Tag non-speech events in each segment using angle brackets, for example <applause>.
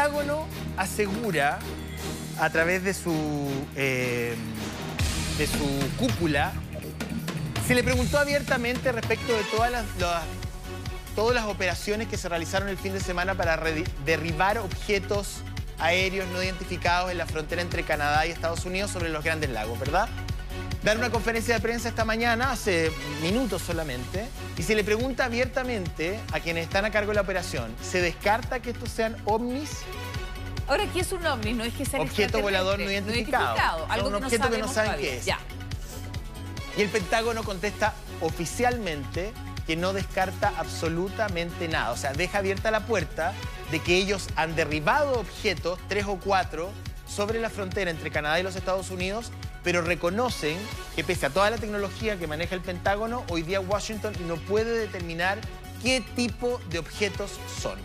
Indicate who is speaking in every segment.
Speaker 1: Pentágono asegura a través de su, eh, de su cúpula, se le preguntó abiertamente respecto de todas las, las- todas las operaciones que se realizaron el fin de semana para derribar objetos aéreos no identificados en la frontera entre Canadá y Estados Unidos sobre los Grandes Lagos, ¿verdad? Dar una conferencia de prensa esta mañana, hace minutos solamente, y se le pregunta abiertamente a quienes están a cargo de la operación, ¿se descarta que estos sean ovnis?
Speaker 2: Ahora, ¿qué es un ovni? No es que sea
Speaker 1: Objeto volador no identificado.
Speaker 2: Algo
Speaker 1: Un
Speaker 2: que
Speaker 1: objeto
Speaker 2: no
Speaker 1: que no saben
Speaker 2: todavía.
Speaker 1: qué es.
Speaker 2: Ya.
Speaker 1: Y el Pentágono contesta oficialmente que no descarta absolutamente nada. O sea, deja abierta la puerta de que ellos han derribado objetos, tres o cuatro, sobre la frontera entre Canadá y los Estados Unidos, pero reconocen que pese a toda la tecnología que maneja el Pentágono, hoy día Washington no puede determinar qué tipo de objetos son.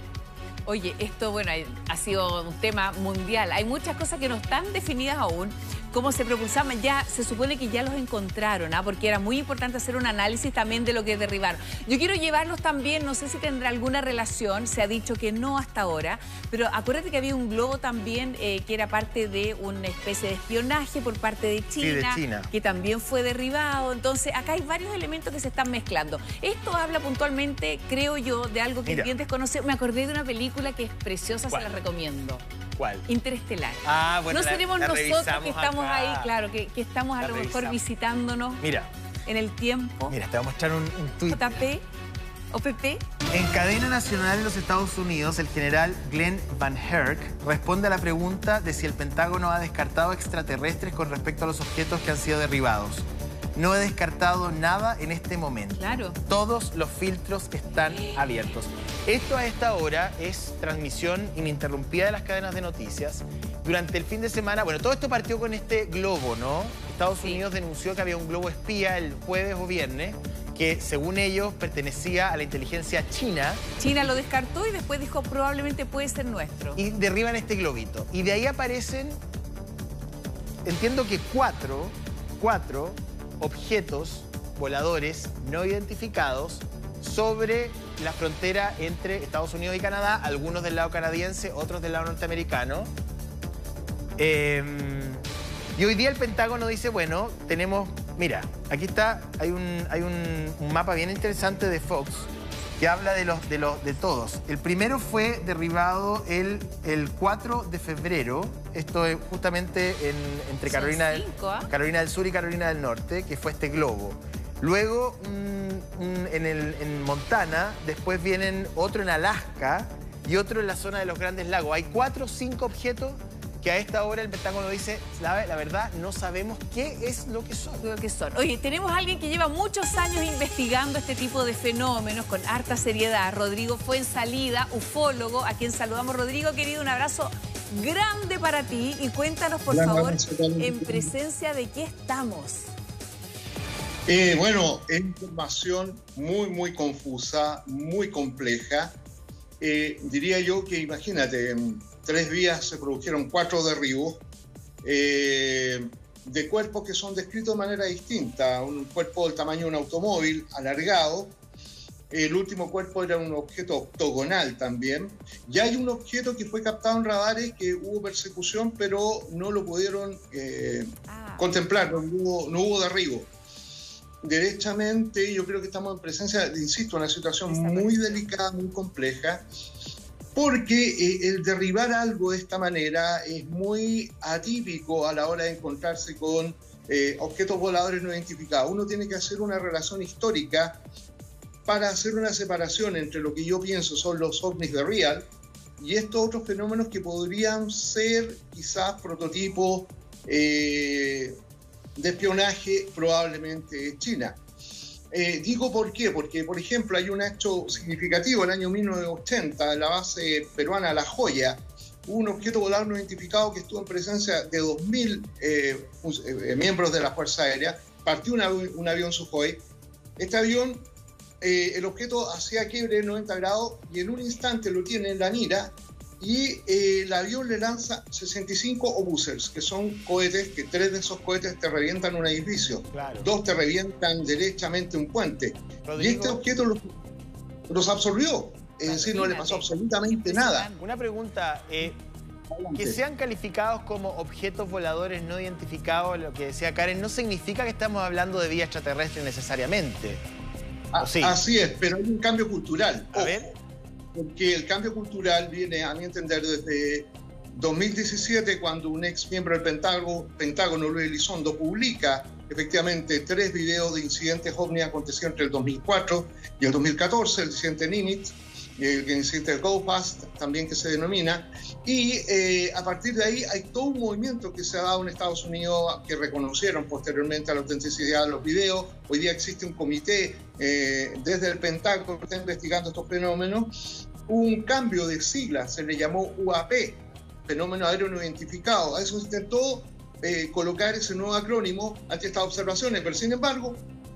Speaker 2: Oye, esto, bueno, ha sido un tema mundial. Hay muchas cosas que no están definidas aún. Cómo se propulsaban, ya se supone que ya los encontraron, ¿ah? porque era muy importante hacer un análisis también de lo que derribaron. Yo quiero llevarlos también, no sé si tendrá alguna relación, se ha dicho que no hasta ahora, pero acuérdate que había un globo también eh, que era parte de una especie de espionaje por parte de
Speaker 1: Sí, de
Speaker 2: China, que también fue derribado. Entonces, acá hay varios elementos que se están mezclando. Esto habla puntualmente, creo yo, de algo que bien desconocido. Me acordé de una película que es preciosa,
Speaker 1: ¿Cuál?
Speaker 2: se la recomiendo.
Speaker 1: ¿Cuál?
Speaker 2: Interestelar.
Speaker 1: Ah, bueno,
Speaker 2: no
Speaker 1: la-
Speaker 2: seremos
Speaker 1: la
Speaker 2: nosotros que estamos
Speaker 1: acá.
Speaker 2: ahí, claro, que, que estamos a
Speaker 1: La
Speaker 2: lo mejor
Speaker 1: revisamos.
Speaker 2: visitándonos
Speaker 1: Mira,
Speaker 2: en el tiempo.
Speaker 1: mira, te voy a mostrar un, un tuit.
Speaker 2: JP, OPP.
Speaker 1: En cadena nacional en los Estados Unidos, el general Glenn Van Herk responde a la pregunta de si el Pentágono ha descartado extraterrestres con respecto a los objetos que han sido derribados. No he descartado nada en este momento.
Speaker 2: Claro.
Speaker 1: Todos los filtros están abiertos. Esto a esta hora es transmisión ininterrumpida de las cadenas de noticias. Durante el fin de semana, bueno, todo esto partió con este globo, ¿no? Estados
Speaker 2: Sí.
Speaker 1: Unidos denunció que había un globo espía el jueves o viernes que según ellos pertenecía a la inteligencia china
Speaker 2: China lo descartó y después dijo probablemente puede ser nuestro.
Speaker 1: y derriban este globito. Y de ahí aparecen, entiendo que cuatro, cuatro objetos voladores no identificados sobre la frontera entre Estados Unidos y Canadá, algunos del lado canadiense, otros del lado norteamericano. Eh, y hoy día el Pentágono dice, bueno, tenemos, mira, aquí está, hay un, hay un mapa bien interesante de Fox que habla de los, de los, de todos. El primero fue derribado el, el 4 de febrero, esto es justamente en- entre Carolina del,
Speaker 2: ¿ah?
Speaker 1: Carolina del Sur y Carolina del Norte, que fue este globo. Luego en, el- en Montana, después vienen otro en Alaska y otro en la zona de los Grandes Lagos. Hay cuatro o cinco objetos que a esta hora el Pentágono dice, la, la verdad, no sabemos qué es lo que son.
Speaker 2: Creo que son. Oye, tenemos a alguien que lleva muchos años investigando este tipo de fenómenos con harta seriedad. Rodrigo fue en salida, ufólogo, a quien saludamos. Rodrigo, querido, un abrazo grande para ti y cuéntanos, por favor, en presencia de qué estamos.
Speaker 3: Eh, bueno, es información muy, muy confusa, muy compleja. Eh, diría yo que, imagínate, en tres días se produjeron cuatro derribos eh, de cuerpos que son descritos de manera distinta. Un cuerpo del tamaño de un automóvil alargado. El último cuerpo era un objeto octogonal también. Y hay un objeto que fue captado en radares que hubo persecución, pero no lo pudieron eh,
Speaker 2: Ah,
Speaker 3: contemplar, no hubo, no hubo derribo. Derechamente, yo creo que estamos en presencia, de, insisto, una situación muy delicada, muy compleja, porque eh, el derribar algo de esta manera es muy atípico a la hora de encontrarse con eh, objetos voladores no identificados. Uno tiene que hacer una relación histórica para hacer una separación entre lo que yo pienso son los ovnis de real y estos otros fenómenos que podrían ser quizás prototipos eh, de espionaje probablemente de China. Eh, digo por qué, porque por ejemplo hay un hecho significativo, el año 1980, en la base peruana La Joya, un objeto volador no identificado que estuvo en presencia de 2.000 eh, eh, miembros de la Fuerza Aérea, partió un, avi- un avión Sukhoi, este avión, eh, el objeto hacía quiebre de 90 grados y en un instante lo tiene en la mira y eh, el avión le lanza 65 obusers, que son cohetes, que tres de esos cohetes te revientan un edificio,
Speaker 1: Claro.
Speaker 3: dos te revientan derechamente un puente. Y este objeto los, los absorbió. Es decir, no le pasó absolutamente nada.
Speaker 1: Una pregunta, eh, que sean calificados como objetos voladores no identificados, lo que decía Karen, no significa que estamos hablando de vía extraterrestre necesariamente.
Speaker 3: Así es, pero hay un cambio cultural. A ver. Porque el cambio cultural viene, a mi entender, desde 2017, cuando un ex miembro del Pentágono, Pentágono Luis Elizondo, publica efectivamente tres videos de incidentes ovni acontecidos entre el 2004 y el 2014, el incidente Nimitz, el incidente Go Fast, también que se denomina, y eh, a partir de ahí hay todo un movimiento que se ha dado en Estados Unidos que reconocieron posteriormente a la autenticidad de los videos. Hoy día existe un comité eh, desde el Pentágono que está investigando estos fenómenos. Un cambio de sigla, se le llamó UAP, fenómeno aéreo no identificado. A eso se intentó eh, colocar ese nuevo acrónimo ante estas observaciones, pero sin embargo,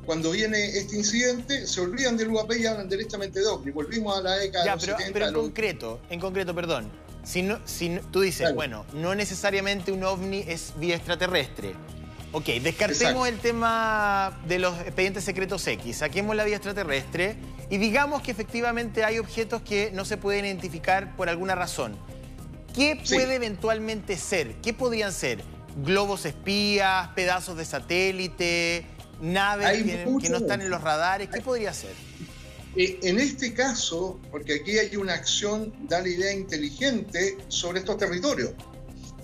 Speaker 3: cuando viene este incidente, se olvidan del UAP y hablan directamente de OVNI. Volvimos a la década
Speaker 1: ya, pero, Pero en concreto, en concreto, perdón. Si, no, si tú dices, bueno, no necesariamente un OVNI es vía extraterrestre. Ok, descartemos el tema de los expedientes secretos X, saquemos la vía extraterrestre y digamos que efectivamente hay objetos que no se pueden identificar por alguna razón. ¿Qué puede eventualmente ser? ¿Qué podrían ser? ¿Globos espías, pedazos de satélite, naves que, no están en los radares? ¿Qué podría ser?
Speaker 3: Eh, en este caso, porque aquí hay una acción, da la idea inteligente sobre estos territorios.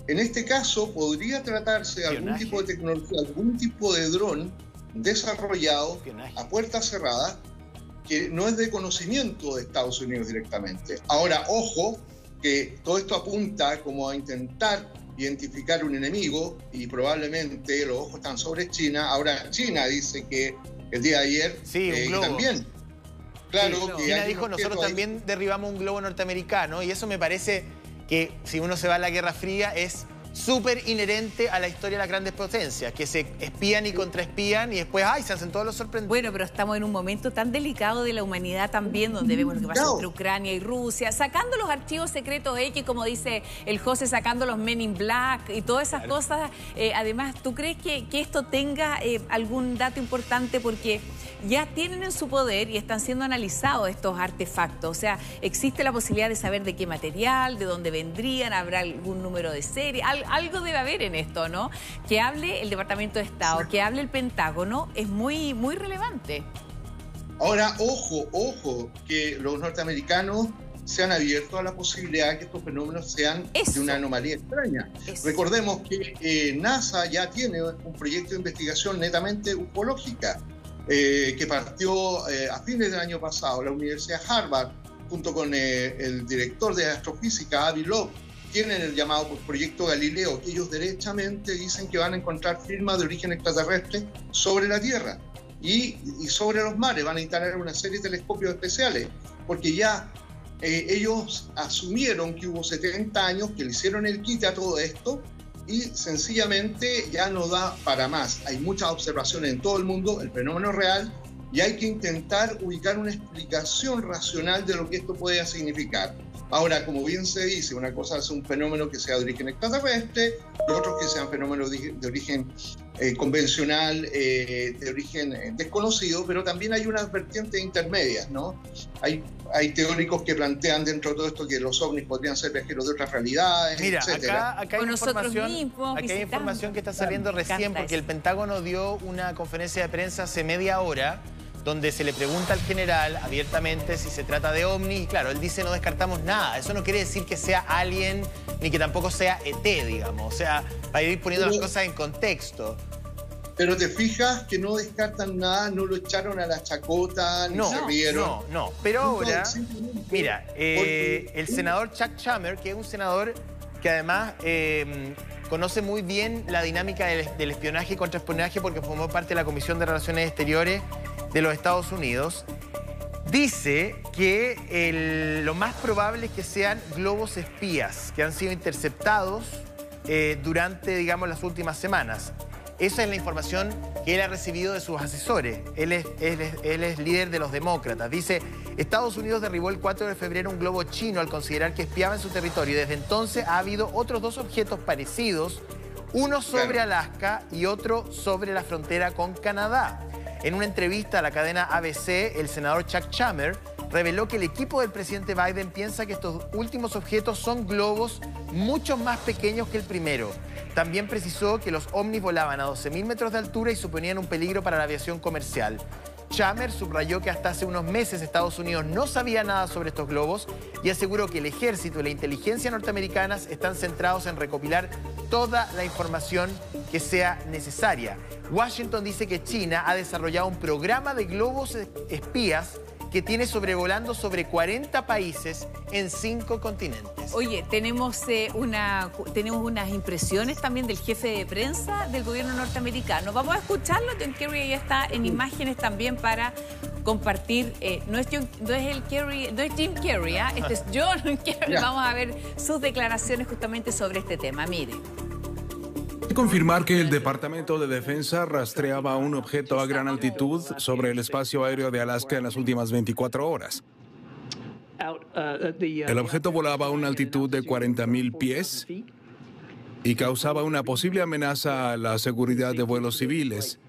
Speaker 3: En este caso, podría tratarse de algún tipo de tecnología, algún tipo de dron desarrollado a puerta cerrada que no es de conocimiento de Estados Unidos directamente. Ahora, ojo, que todo esto apunta como a intentar identificar un enemigo y probablemente los ojos están sobre China. Ahora China dice que el día de ayer
Speaker 1: sí,
Speaker 3: eh,
Speaker 1: también. Claro, que China dijo nosotros también derribamos un globo norteamericano y eso me parece que si uno se va a la Guerra Fría es súper inherente a la historia de las grandes potencias, que se espían y contraespían y después, ay, se hacen todos los sorprendentes.
Speaker 2: Bueno, pero estamos en un momento tan delicado de la humanidad también, donde vemos lo que pasa entre Ucrania y Rusia, sacando los archivos secretos X, como dice el José, sacando los Men in Black y todas esas cosas. Eh, además, ¿tú crees que, esto tenga eh, algún dato importante? Porque ya tienen en su poder y están siendo analizados estos artefactos. O sea, existe la posibilidad de saber de qué material, de dónde vendrían, habrá algún número de serie, algo debe haber en esto, ¿no? Que hable el Departamento de Estado, que hable el Pentágono, es muy, muy relevante.
Speaker 3: Ahora, ojo, ojo, que los norteamericanos se han abierto a la posibilidad de que estos fenómenos sean de una anomalía extraña. Recordemos que eh, NASA ya tiene un proyecto de investigación netamente ufológica eh, que partió eh, a fines del año pasado. La Universidad Harvard, junto con el director de astrofísica, Avi Loeb, tienen el llamado Proyecto Galileo, que ellos derechamente dicen que van a encontrar firmas de origen extraterrestre sobre la Tierra y, sobre los mares. Van a instalar una serie de telescopios especiales, porque ya eh, ellos asumieron que hubo 70 años que le hicieron el quite a todo esto y sencillamente ya no da para más. Hay muchas observaciones en todo el mundo, el fenómeno real, y hay que intentar ubicar una explicación racional de lo que esto puede significar. Ahora, como bien se dice, una cosa es un fenómeno que sea de origen extraterrestre y otro que sean fenómenos de, origen eh, convencional, eh, de origen eh, desconocido, pero también hay unas vertientes intermedias, ¿no? Hay, hay teóricos que plantean dentro de todo esto que los ovnis podrían ser viajeros de otras realidades,
Speaker 1: Mira, acá, acá, hay información, acá hay información que está saliendo recién porque el Pentágono dio una conferencia de prensa hace media hora donde se le pregunta al general abiertamente si se trata de ovni y claro, él dice no descartamos nada. Eso no quiere decir que sea alguien ni que tampoco sea ET, digamos. O sea, para ir poniendo las cosas en contexto.
Speaker 3: Pero te fijas que no descartan nada, no lo echaron a la chacota, ni se rieron.
Speaker 1: No, no, pero ahora, mira, eh, el senador Chuck Schumer, que es un senador que además eh, conoce muy bien la dinámica del, del espionaje y contraespionaje porque formó parte de la Comisión de Relaciones Exteriores de los Estados Unidos, dice que lo más probable es que sean globos espías que han sido interceptados eh, durante, digamos, las últimas semanas. Esa es la información que él ha recibido de sus asesores. Él es, él es, líder de los demócratas. Dice, Estados Unidos derribó el 4 de febrero un globo chino al considerar que espiaba en su territorio. Y desde entonces ha habido otros dos objetos parecidos, uno sobre Alaska y otro sobre la frontera con Canadá. En una entrevista a la cadena ABC, el senador Chuck Schumer reveló que el equipo del presidente Biden piensa que estos últimos objetos son globos mucho más pequeños que el primero. También precisó que los ovnis volaban a 12.000 metros de altura y suponían un peligro para la aviación comercial. Chammer subrayó que hasta hace unos meses Estados Unidos no sabía nada sobre estos globos y aseguró que el ejército y la inteligencia norteamericanas están centrados en recopilar toda la información que sea necesaria. Washington dice que China ha desarrollado un programa de globos espías que tiene sobrevolando sobre 40 países en cinco continentes.
Speaker 2: Oye, tenemos, eh, una, tenemos unas impresiones también del jefe de prensa del gobierno norteamericano. Vamos a escucharlo. John Kerry ya está en imágenes también para compartir. Eh, no, es el Kerry, no es Jim Kerry, ¿ah? este es <laughs> John Kerry. Vamos a ver sus declaraciones justamente sobre este tema. Mire
Speaker 4: confirmar que el Departamento de Defensa rastreaba un objeto a gran altitud sobre el espacio aéreo de Alaska en las últimas 24 horas. El objeto volaba a una altitud de 40.000 pies y causaba una posible amenaza a la seguridad de vuelos civiles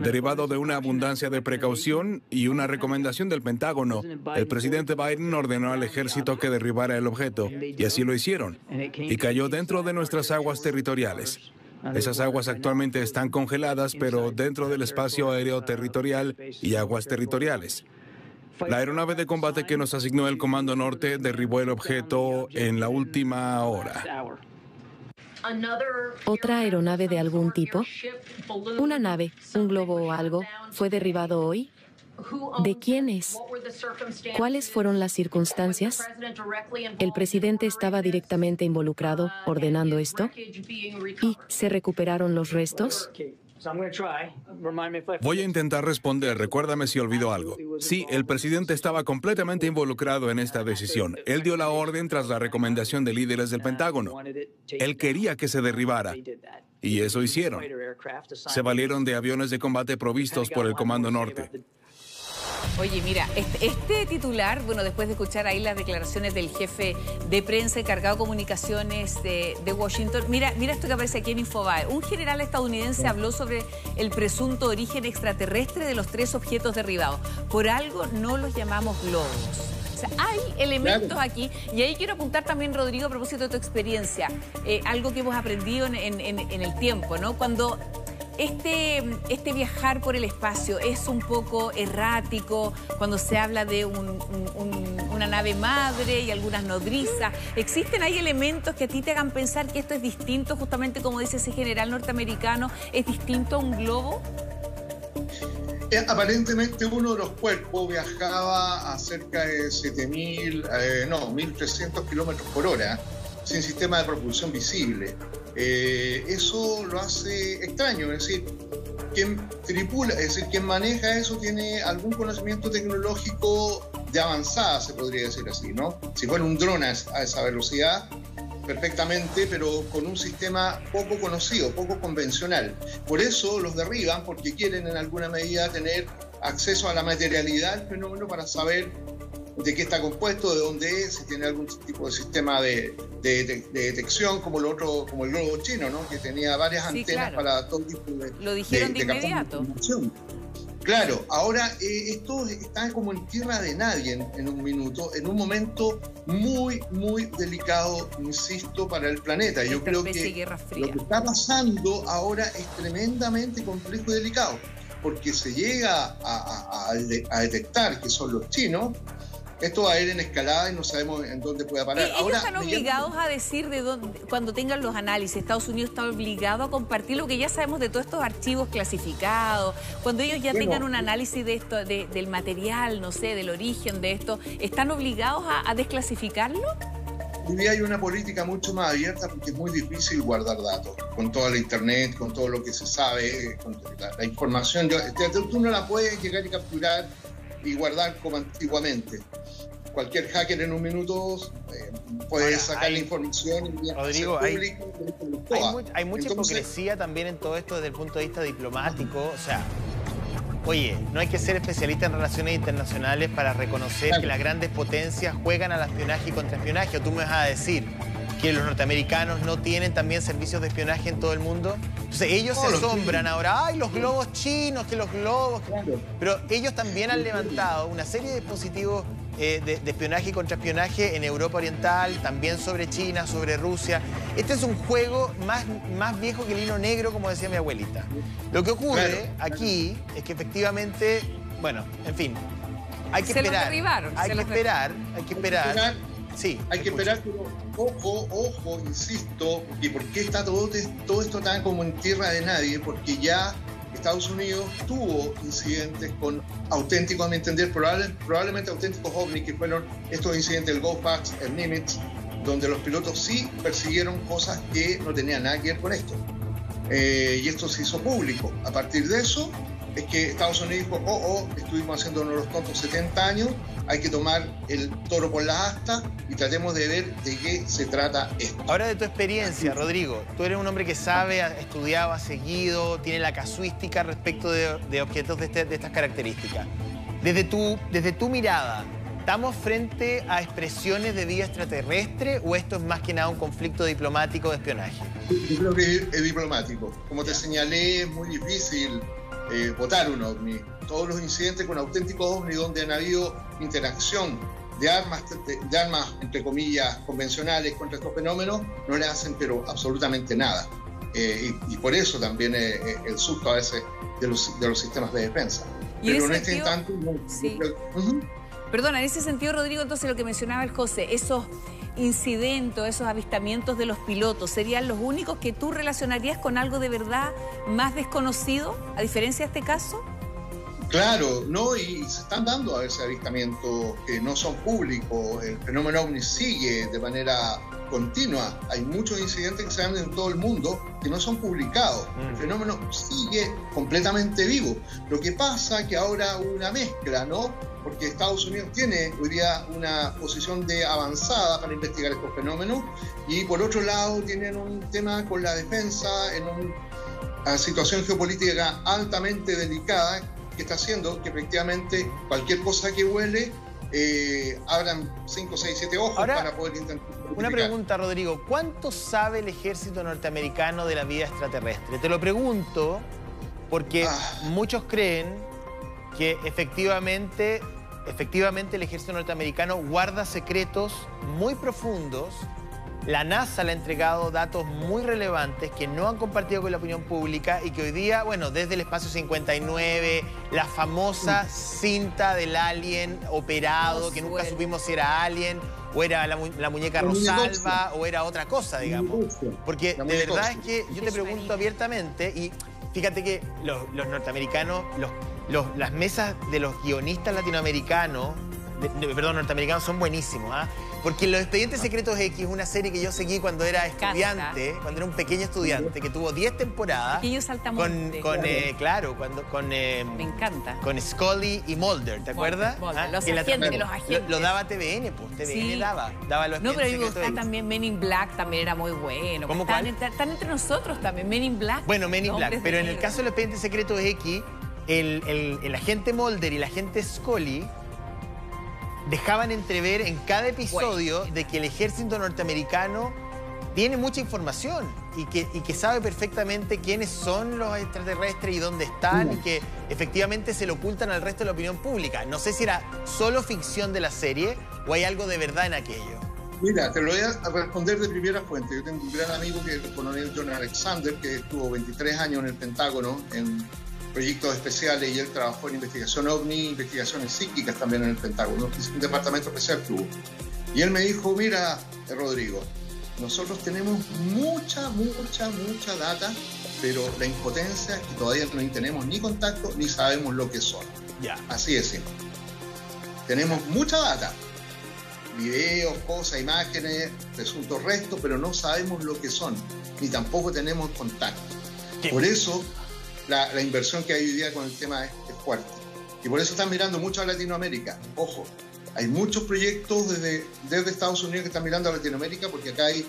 Speaker 4: derivado de una abundancia de precaución y una recomendación del Pentágono, el presidente Biden ordenó al ejército que derribara el objeto, y así lo hicieron, y cayó dentro de nuestras aguas territoriales. Esas aguas actualmente están congeladas, pero dentro del espacio aéreo territorial y aguas territoriales. La aeronave de combate que nos asignó el Comando Norte derribó el objeto en la última hora.
Speaker 5: ¿Otra aeronave de algún tipo? ¿Una nave, un globo o algo fue derribado hoy? ¿De quién es? ¿Cuáles fueron las circunstancias? ¿El presidente estaba directamente involucrado ordenando esto? ¿Y se recuperaron los restos?
Speaker 4: Voy a intentar responder, recuérdame si olvido algo. Sí, el presidente estaba completamente involucrado en esta decisión. Él dio la orden tras la recomendación de líderes del Pentágono. Él quería que se derribara. Y eso hicieron. Se valieron de aviones de combate provistos por el Comando Norte.
Speaker 2: Oye, mira, este, este, titular, bueno, después de escuchar ahí las declaraciones del jefe de prensa encargado de comunicaciones de, Washington, mira, mira esto que aparece aquí en Infobae. Un general estadounidense habló sobre el presunto origen extraterrestre de los tres objetos derribados. Por algo no los llamamos globos. O sea, hay elementos aquí, y ahí quiero apuntar también, Rodrigo, a propósito de tu experiencia, eh, algo que hemos aprendido en, en el tiempo, ¿no? Cuando este, este viajar por el espacio es un poco errático cuando se habla de una nave madre y algunas nodrizas. ¿Existen ahí elementos que a ti te hagan pensar que esto es distinto, justamente como dice ese general norteamericano, es distinto a un globo?
Speaker 3: Eh, aparentemente uno de los cuerpos viajaba a cerca de 7.000, eh, no, 1.300 kilómetros por hora sin sistema de propulsión visible. Eh, eso lo hace extraño, es decir, quien tripula, es decir, quien maneja eso tiene algún conocimiento tecnológico de avanzada, se podría decir así, ¿no? Si fuera un dron a esa velocidad, perfectamente, pero con un sistema poco conocido, poco convencional. Por eso los derriban, porque quieren en alguna medida tener acceso a la materialidad del fenómeno para saber de qué está compuesto, de dónde es, si tiene algún tipo de sistema de, detección, como, el otro, como el globo chino, ¿no? que tenía varias antenas para todo tipo de.
Speaker 2: Lo dijeron de, inmediato.
Speaker 3: Claro, ahora eh, esto está como en tierra de nadie en, un minuto, en un momento muy, muy delicado, insisto, para el planeta. Yo creo que lo que está pasando ahora es tremendamente complejo y delicado, porque se llega a detectar que son los chinos, esto va a ir en escalada y no sabemos en dónde pueda parar.
Speaker 2: ¿Ellos Ahora, están obligados a decir de dónde, cuando tengan los análisis, Estados Unidos está obligado a compartir lo que ya sabemos de todos estos archivos clasificados, cuando ellos ya tengan un análisis de esto, del material, no sé, del origen de esto, ¿están obligados a, desclasificarlo?
Speaker 3: Hoy día hay una política mucho más abierta porque es muy difícil guardar datos con toda la internet, con todo lo que se sabe, con la, información. Este, tú no la puedes llegar y capturar y guardar como antiguamente. Cualquier hacker en un minuto eh, puede sacar la información y
Speaker 1: Rodrigo, hay, hay, mucha hipocresía también en todo esto desde el punto de vista diplomático. O sea, oye, no hay que ser especialista en relaciones internacionales para reconocer que las grandes potencias juegan al espionaje y contraespionaje. O tú me vas a decir que los norteamericanos no tienen también servicios de espionaje en todo el mundo. Entonces ellos se asombran ahora, ay, los globos chinos, que los globos... Pero ellos también han levantado una serie de dispositivos eh, de, espionaje y contraespionaje en Europa Oriental, también sobre China, sobre Rusia. Este es un juego más, más viejo que el hilo negro, como decía mi abuelita. Lo que ocurre aquí es que efectivamente, bueno, en fin, hay que esperar. hay que esperar, hay que esperar. Sí,
Speaker 3: hay que esperar, pero ojo, ojo, insisto, y por qué está todo, todo esto tan como en tierra de nadie, porque ya Estados Unidos tuvo incidentes con auténticos, a mi entender, probablemente auténticos ovnis, que fueron estos incidentes del GoFax, el Nimitz, donde los pilotos sí persiguieron cosas que no tenían nada que ver con esto. Eh, y esto se hizo público. A partir de eso, es que Estados Unidos dijo, oh, oh, estuvimos haciendo uno de los tontos 70 años, hay que tomar el toro por las astas y tratemos de ver de qué se trata esto.
Speaker 1: Ahora de tu experiencia, Rodrigo, tú eres un hombre que sabe, ha estudiado, ha seguido, tiene la casuística respecto de, objetos este, de, estas características. Desde tu, desde tu mirada, ¿Estamos frente a expresiones de vida extraterrestre o esto es más que nada un conflicto diplomático de espionaje?
Speaker 3: Yo creo que es, diplomático. Como te señalé, es muy difícil eh, votar un ovni. Todos los incidentes con auténticos ovni donde han habido interacción de armas, de, armas, entre comillas, convencionales contra estos fenómenos, no le hacen pero absolutamente nada. Eh, y, por eso también el susto a veces de los, de los sistemas de defensa.
Speaker 2: pero en este instante... Perdona, en ese sentido, Rodrigo, entonces lo que mencionaba el José, esos incidentes, esos avistamientos de los pilotos, ¿serían los únicos que tú relacionarías con algo de verdad más desconocido, a diferencia de este caso?
Speaker 3: Claro, no, y se están dando a veces avistamientos que no son públicos. El fenómeno ovni sigue de manera continua. Hay muchos incidentes que se dan en todo el mundo que no son publicados. El mm. fenómeno sigue completamente vivo. Lo que pasa es que ahora una mezcla, ¿no? porque Estados Unidos tiene hoy día una posición de avanzada para investigar estos fenómenos y por otro lado tienen un tema con la defensa en una situación geopolítica altamente delicada que está haciendo que efectivamente cualquier cosa que huele eh, abran 5, 6, 7 ojos para poder intentar.
Speaker 1: Una pregunta, Rodrigo. ¿Cuánto sabe el ejército norteamericano de la vida extraterrestre? Te lo pregunto porque ah. muchos creen que efectivamente efectivamente el ejército norteamericano guarda secretos muy profundos. La NASA le ha entregado datos muy relevantes que no han compartido con la opinión pública y que hoy día, bueno, desde el espacio 59, la famosa cinta del alien operado, que nunca supimos si era alien o era la, muñeca Rosalba o era otra cosa, digamos. Porque de verdad es que yo te pregunto abiertamente y fíjate que los, los norteamericanos, los las mesas de los guionistas latinoamericanos, perdón, norteamericanos, son buenísimos, ¿ah? Porque Los Expedientes Secretos X es una serie que yo seguí cuando era estudiante, cuando era un pequeño estudiante, que tuvo 10 temporadas.
Speaker 2: Pequeño saltamonte.
Speaker 1: Con, con eh, claro, cuando, con...
Speaker 2: Eh, Me encanta.
Speaker 1: Con Scully y Mulder, ¿te acuerdas?
Speaker 2: ¿Ah? Los, agentes, los agentes.
Speaker 1: Lo, daba TVN, pues, TVN daba, daba los
Speaker 2: No, pero a mí me también Men in Black, también era muy bueno.
Speaker 1: ¿Cómo
Speaker 2: están, están, entre nosotros también, Men in Black.
Speaker 1: Bueno, Men in Black, pero en el caso de Los Expedientes Secretos X el, agente Mulder y la agente Scully dejaban entrever en cada episodio de que el ejército norteamericano tiene mucha información y que, que, sabe perfectamente quiénes son los extraterrestres y dónde están y que efectivamente se lo ocultan al resto de la opinión pública. No sé si era solo ficción de la serie o hay algo de verdad en aquello.
Speaker 3: Mira, te lo voy a responder de primera fuente. Yo tengo un gran amigo que es el coronel John Alexander, que estuvo 23 años en el Pentágono, en proyectos especiales y él trabajó en investigación ovni, investigaciones psíquicas también en el Pentágono, un departamento especial tuvo. Y él me dijo, mira, Rodrigo, nosotros tenemos mucha, mucha, mucha data, pero la impotencia es que todavía no tenemos ni contacto ni sabemos lo que son. Ya. Así es simple. Tenemos mucha data, videos, cosas, imágenes, presuntos restos, pero no sabemos lo que son, ni tampoco tenemos contacto. Por eso la, inversión que hay hoy día con el tema es, fuerte. Y por eso están mirando mucho a Latinoamérica. Ojo, hay muchos proyectos desde, desde Estados Unidos que están mirando a Latinoamérica porque acá hay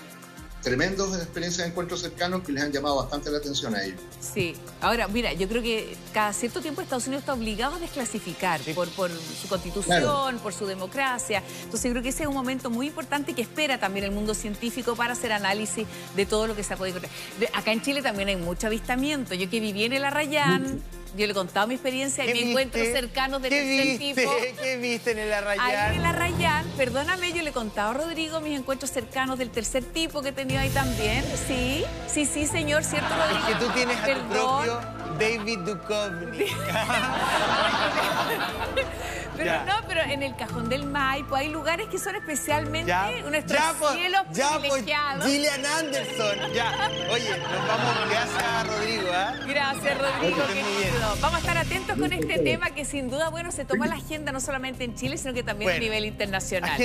Speaker 3: tremendos experiencias de encuentros cercanos que les han llamado bastante la atención a ellos.
Speaker 2: Sí, ahora mira, yo creo que cada cierto tiempo Estados Unidos está obligado a desclasificar por, por su constitución, por su democracia. Entonces creo que ese es un momento muy importante que espera también el mundo científico para hacer análisis de todo lo que se ha podido encontrar. Acá en Chile también hay mucho avistamiento. Yo que viví en el Arrayán yo le he contado mi experiencia en encuentros cercanos de
Speaker 1: tercer
Speaker 2: tipo. <laughs>
Speaker 1: ¿Qué viste en el Arrayán?
Speaker 2: Ahí en el Arrayán, perdóname, yo le he contado a Rodrigo mis encuentros cercanos del tercer tipo que he tenido ahí también. Sí, sí, sí, señor, ¿cierto, Rodrigo?
Speaker 1: Es que tú tienes a tu propio David Duchovny. <laughs> <laughs>
Speaker 2: Pero no, pero en el cajón del Maipo hay lugares que son especialmente
Speaker 1: ya,
Speaker 2: nuestros
Speaker 1: ya, pues,
Speaker 2: cielos
Speaker 1: ya, pues,
Speaker 2: privilegiados.
Speaker 1: Gillian Anderson, ya. Oye, nos vamos, gracias a Rodrigo, ¿ah?
Speaker 2: Gracias, Rodrigo, querido. Vamos a estar atentos con este tema que sin duda, bueno, se toma la agenda no solamente en Chile, sino que también a nivel internacional.